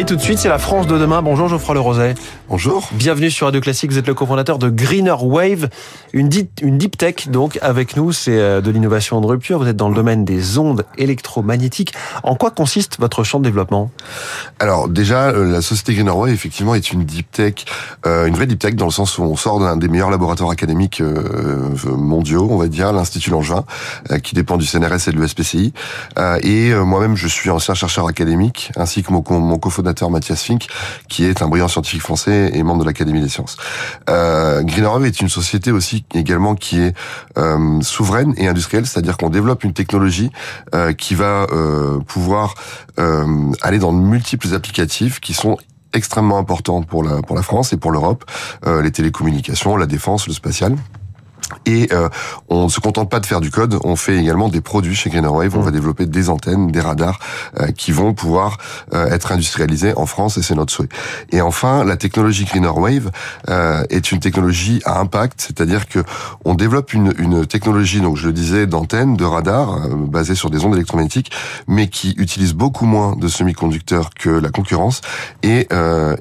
Et tout de suite, c'est la France de demain. Bonjour Geoffroy Le Roset. Bonjour. Bienvenue sur Radio Classique. Vous êtes le cofondateur de Greener Wave, une, deep, une deep tech donc avec nous. C'est euh, de l'innovation de rupture. Vous êtes dans le domaine des ondes électromagnétiques. En quoi consiste votre champ de développement? Alors déjà, euh, la société Greener Wave effectivement est une deep tech, euh, une vraie deep tech dans le sens où on sort d'un des meilleurs laboratoires académiques mondiaux, on va dire, l'Institut Langevin, qui dépend du CNRS et de l'USPCI. et moi-même, je suis ancien chercheur académique, ainsi que mon, mon cofondateur Mathias Fink, qui est un brillant scientifique français et membre de l'Académie des sciences. Euh, Greener est une société aussi également qui est euh, souveraine et industrielle, c'est-à-dire qu'on développe une technologie euh, qui va euh, pouvoir aller dans de multiples applicatifs qui sont extrêmement importants pour la France et pour l'Europe, les télécommunications, la défense, le spatial. Et euh, on ne se contente pas de faire du code, on fait également des produits chez Greener Wave. On mmh. va développer des antennes, des radars euh, qui vont pouvoir euh, être industrialisés en France et c'est notre souhait. Et enfin, la technologie Greener Wave euh, est une technologie à impact, c'est-à-dire que on développe une, une, technologie, donc je le disais, d'antennes, de radars basées sur des ondes électromagnétiques, mais qui utilise beaucoup moins de semi-conducteurs que la concurrence et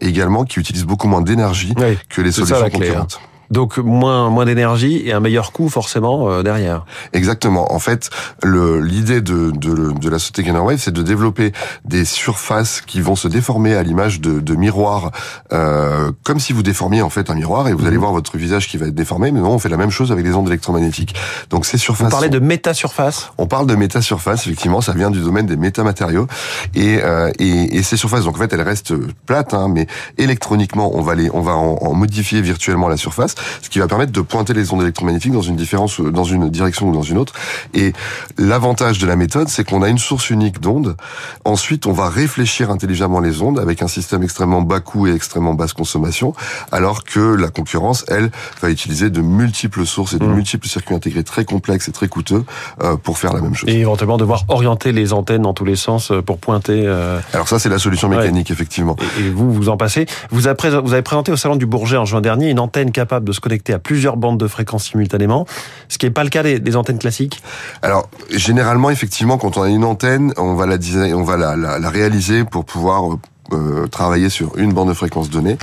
également qui utilise beaucoup moins d'énergie que les solutions hein. concurrentes. Donc moins moins d'énergie et un meilleur coût forcément euh, derrière. Exactement. En fait, l'idée de, de, de, la société Wave, c'est de développer des surfaces qui vont se déformer à l'image de, de miroirs, euh, comme si vous déformiez en fait un miroir et vous allez mhm. voir votre visage qui va être déformé. Mais non, on fait la même chose avec les ondes électromagnétiques. Donc ces surfaces. Vous parlez de métasurface? On parle de métasurface. Effectivement, ça vient du domaine des métamatériaux et, euh, et, et ces surfaces. Donc en fait, elles restent plates, hein, mais électroniquement, on va les, on va en modifier virtuellement la surface ce qui va permettre de pointer les ondes électromagnétiques dans une différence, dans une direction ou dans une autre. Et l'avantage de la méthode, c'est qu'on a une source unique d'ondes. Ensuite, on va réfléchir intelligemment les ondes avec un système extrêmement bas coût et extrêmement basse consommation, alors que la concurrence, elle, va utiliser de multiples sources et de mmh. multiples circuits intégrés très complexes et très coûteux euh, pour faire la même chose. Et éventuellement devoir orienter les antennes dans tous les sens euh, pour pointer. Euh... Alors ça, c'est la solution mécanique, effectivement. Et, vous, vous en passez. Vous avez, vous avez présenté au salon du Bourget en juin dernier une antenne capable de se connecter à plusieurs bandes de fréquences simultanément, ce qui n'est pas le cas des, antennes classiques Alors, généralement, effectivement, quand on a une antenne, on va la, réaliser pour pouvoir euh, travailler sur une bande de fréquence donnée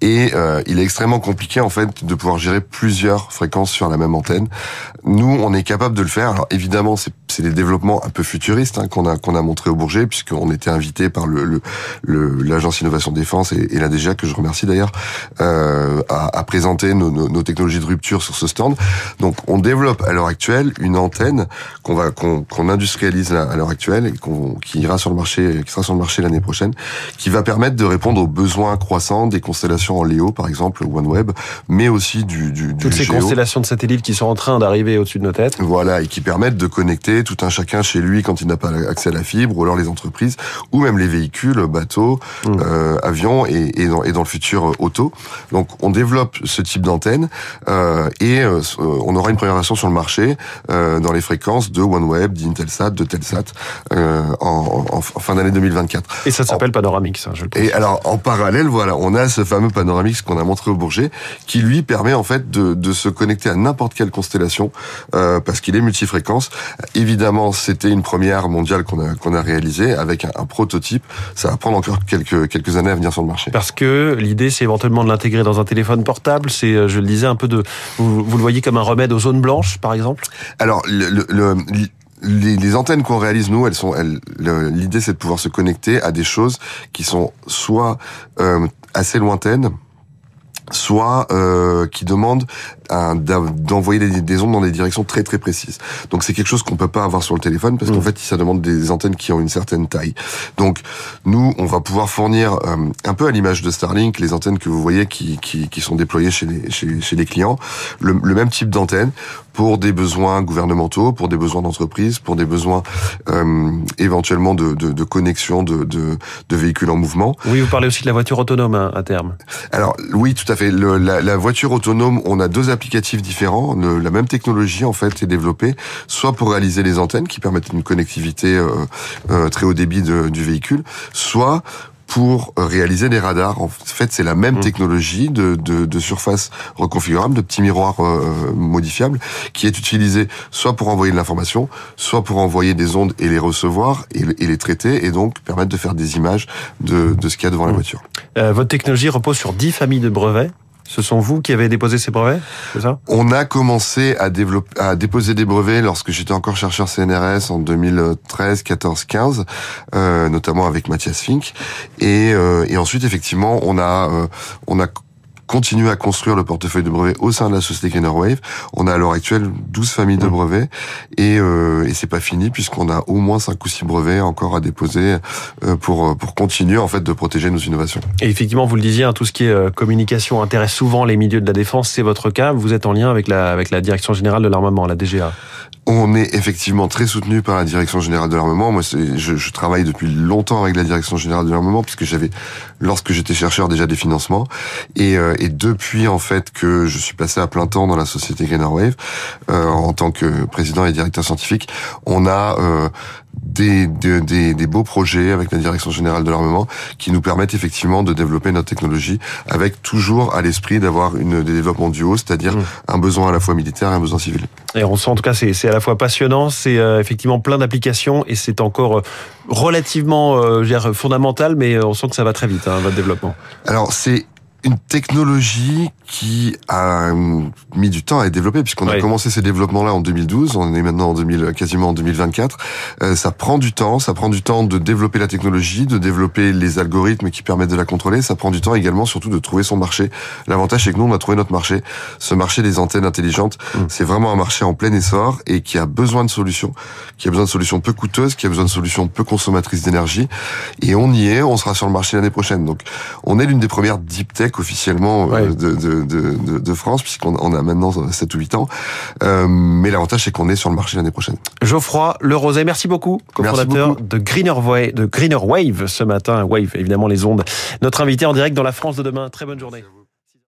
et euh, il est extrêmement compliqué en fait de pouvoir gérer plusieurs fréquences sur la même antenne. Nous, on est capable de le faire. Alors évidemment, c'est des développements un peu futuristes hein, qu'on a qu'on a montré au Bourget puisqu'on était invité par le l'agence le, innovation défense et, et la DGA que je remercie d'ailleurs euh, à, à, présenter nos, nos, nos, technologies de rupture sur ce stand. Donc on développe à l'heure actuelle une antenne qu'on va qu'on industrialise à l'heure actuelle et qu'on qui ira sur le marché qui sera sur le marché l'année prochaine qui va permettre de répondre aux besoins croissants des constellations en Léo, par exemple, OneWeb, mais aussi du, du, Toutes ces constellations de satellites qui sont en train d'arriver au-dessus de nos têtes. Voilà, et qui permettent de connecter tout un chacun chez lui quand il n'a pas accès à la fibre, ou alors les entreprises, ou même les véhicules, bateaux, mmh. euh, avions, et, et, dans, et dans le futur euh, auto. Donc on développe ce type d'antenne, euh, et on aura une première version sur le marché dans les fréquences de OneWeb, d'Intelsat, de Telsat, en, en, fin d'année 2024. Et ça s'appelle Panoramix. Et alors, en parallèle, voilà, on a ce fameux Panoramix qu'on a montré au Bourget, qui lui permet en fait de, de se connecter à n'importe quelle constellation, parce qu'il est multifréquence. Évidemment, c'était une première mondiale qu'on a qu'on a réalisée avec un, prototype. Ça va prendre encore quelques quelques années à venir sur le marché. Parce que l'idée, c'est éventuellement de l'intégrer dans un téléphone portable. C'est, euh, je le disais, un peu de, vous, vous, le voyez comme un remède aux zones blanches, par exemple? Alors, le, le, les, les, antennes qu'on réalise nous, elles sont, l'idée c'est de pouvoir se connecter à des choses qui sont soit euh, assez lointaines, soit euh, qui demandent d'envoyer des, ondes dans des directions très très précises. Donc c'est quelque chose qu'on peut pas avoir sur le téléphone parce qu'en mm. fait ça demande des antennes qui ont une certaine taille. Donc nous on va pouvoir fournir euh, un peu à l'image de Starlink les antennes que vous voyez qui, qui, qui sont déployées chez les, chez, chez les clients, le, le même type d'antenne pour des besoins gouvernementaux, pour des besoins d'entreprise, pour des besoins euh, éventuellement de, de, de connexion de, de, de, véhicules en mouvement. Oui, vous parlez aussi de la voiture autonome hein, à terme. Alors oui, tout à fait. Le, la, la voiture autonome, on a deux applicatifs différents. la même technologie en fait est développée, soit pour réaliser les antennes qui permettent une connectivité euh, euh, très haut débit de, du véhicule, soit pour réaliser des radars. En fait, c'est la même mmh. technologie de, de, de, surface reconfigurable, de petits miroirs euh, modifiables, qui est utilisée soit pour envoyer de l'information, soit pour envoyer des ondes et les recevoir et, et, les traiter, et donc permettre de faire des images de, de ce qu'il y a devant la mmh. voiture. Euh, votre technologie repose sur 10 familles de brevets. Ce sont vous qui avez déposé ces brevets, On a commencé à, déposer des brevets lorsque j'étais encore chercheur CNRS en 2013, 14, 15, euh, notamment avec Mathias Fink. Et, euh, ensuite, effectivement, on a, euh, on a continuer à construire le portefeuille de brevets au sein de la société Greener On a à l'heure actuelle 12 familles de brevets et, euh, et c'est pas fini puisqu'on a au moins 5 ou 6 brevets encore à déposer euh, pour pour continuer en fait de protéger nos innovations. Et effectivement, vous le disiez, hein, tout ce qui est euh, communication intéresse souvent les milieux de la défense. C'est votre cas. Vous êtes en lien avec la avec la direction générale de l'armement, la DGA. On est effectivement très soutenu par la Direction générale de l'armement. Moi, je, je, travaille depuis longtemps avec la Direction générale de l'armement puisque j'avais, lorsque j'étais chercheur, déjà des financements. Et, euh, depuis en fait que je suis passé à plein temps dans la société Greener Wave euh, en tant que président et directeur scientifique, on a euh, des, des, des, beaux projets avec la Direction générale de l'armement qui nous permettent effectivement de développer notre technologie avec toujours à l'esprit d'avoir une des développements duo, c'est-à-dire mmh. un besoin à la fois militaire et un besoin civil. Et on sent en tout cas c'est à la fois passionnant, c'est euh, effectivement plein d'applications et c'est encore euh, relativement euh, je fondamental, mais on sent que ça va très vite hein, votre développement. Alors c'est une technologie qui a mis du temps à être développée puisqu'on a commencé ces développements-là en 2012, on est maintenant en 2000, quasiment en 2024. Euh, ça prend du temps, ça prend du temps de développer la technologie, de développer les algorithmes qui permettent de la contrôler. Ça prend du temps également, surtout de trouver son marché. L'avantage c'est que nous on a trouvé notre marché, ce marché des antennes intelligentes. Mmh. C'est vraiment un marché en plein essor et qui a besoin de solutions, qui a besoin de solutions peu coûteuses, qui a besoin de solutions peu consommatrices d'énergie. Et on y est, on sera sur le marché l'année prochaine. Donc on est l'une des premières deep tech officiellement euh, de, de, de, de, France, puisqu'on on a maintenant 7 ou 8 ans. Euh, mais l'avantage, c'est qu'on est sur le marché l'année prochaine. Geoffroy Le Rosé, merci beaucoup, cofondateur de Greener, Wave, de Greener Wave ce matin. Wave, évidemment, les ondes. Notre invité en direct dans la France de demain. Très bonne journée.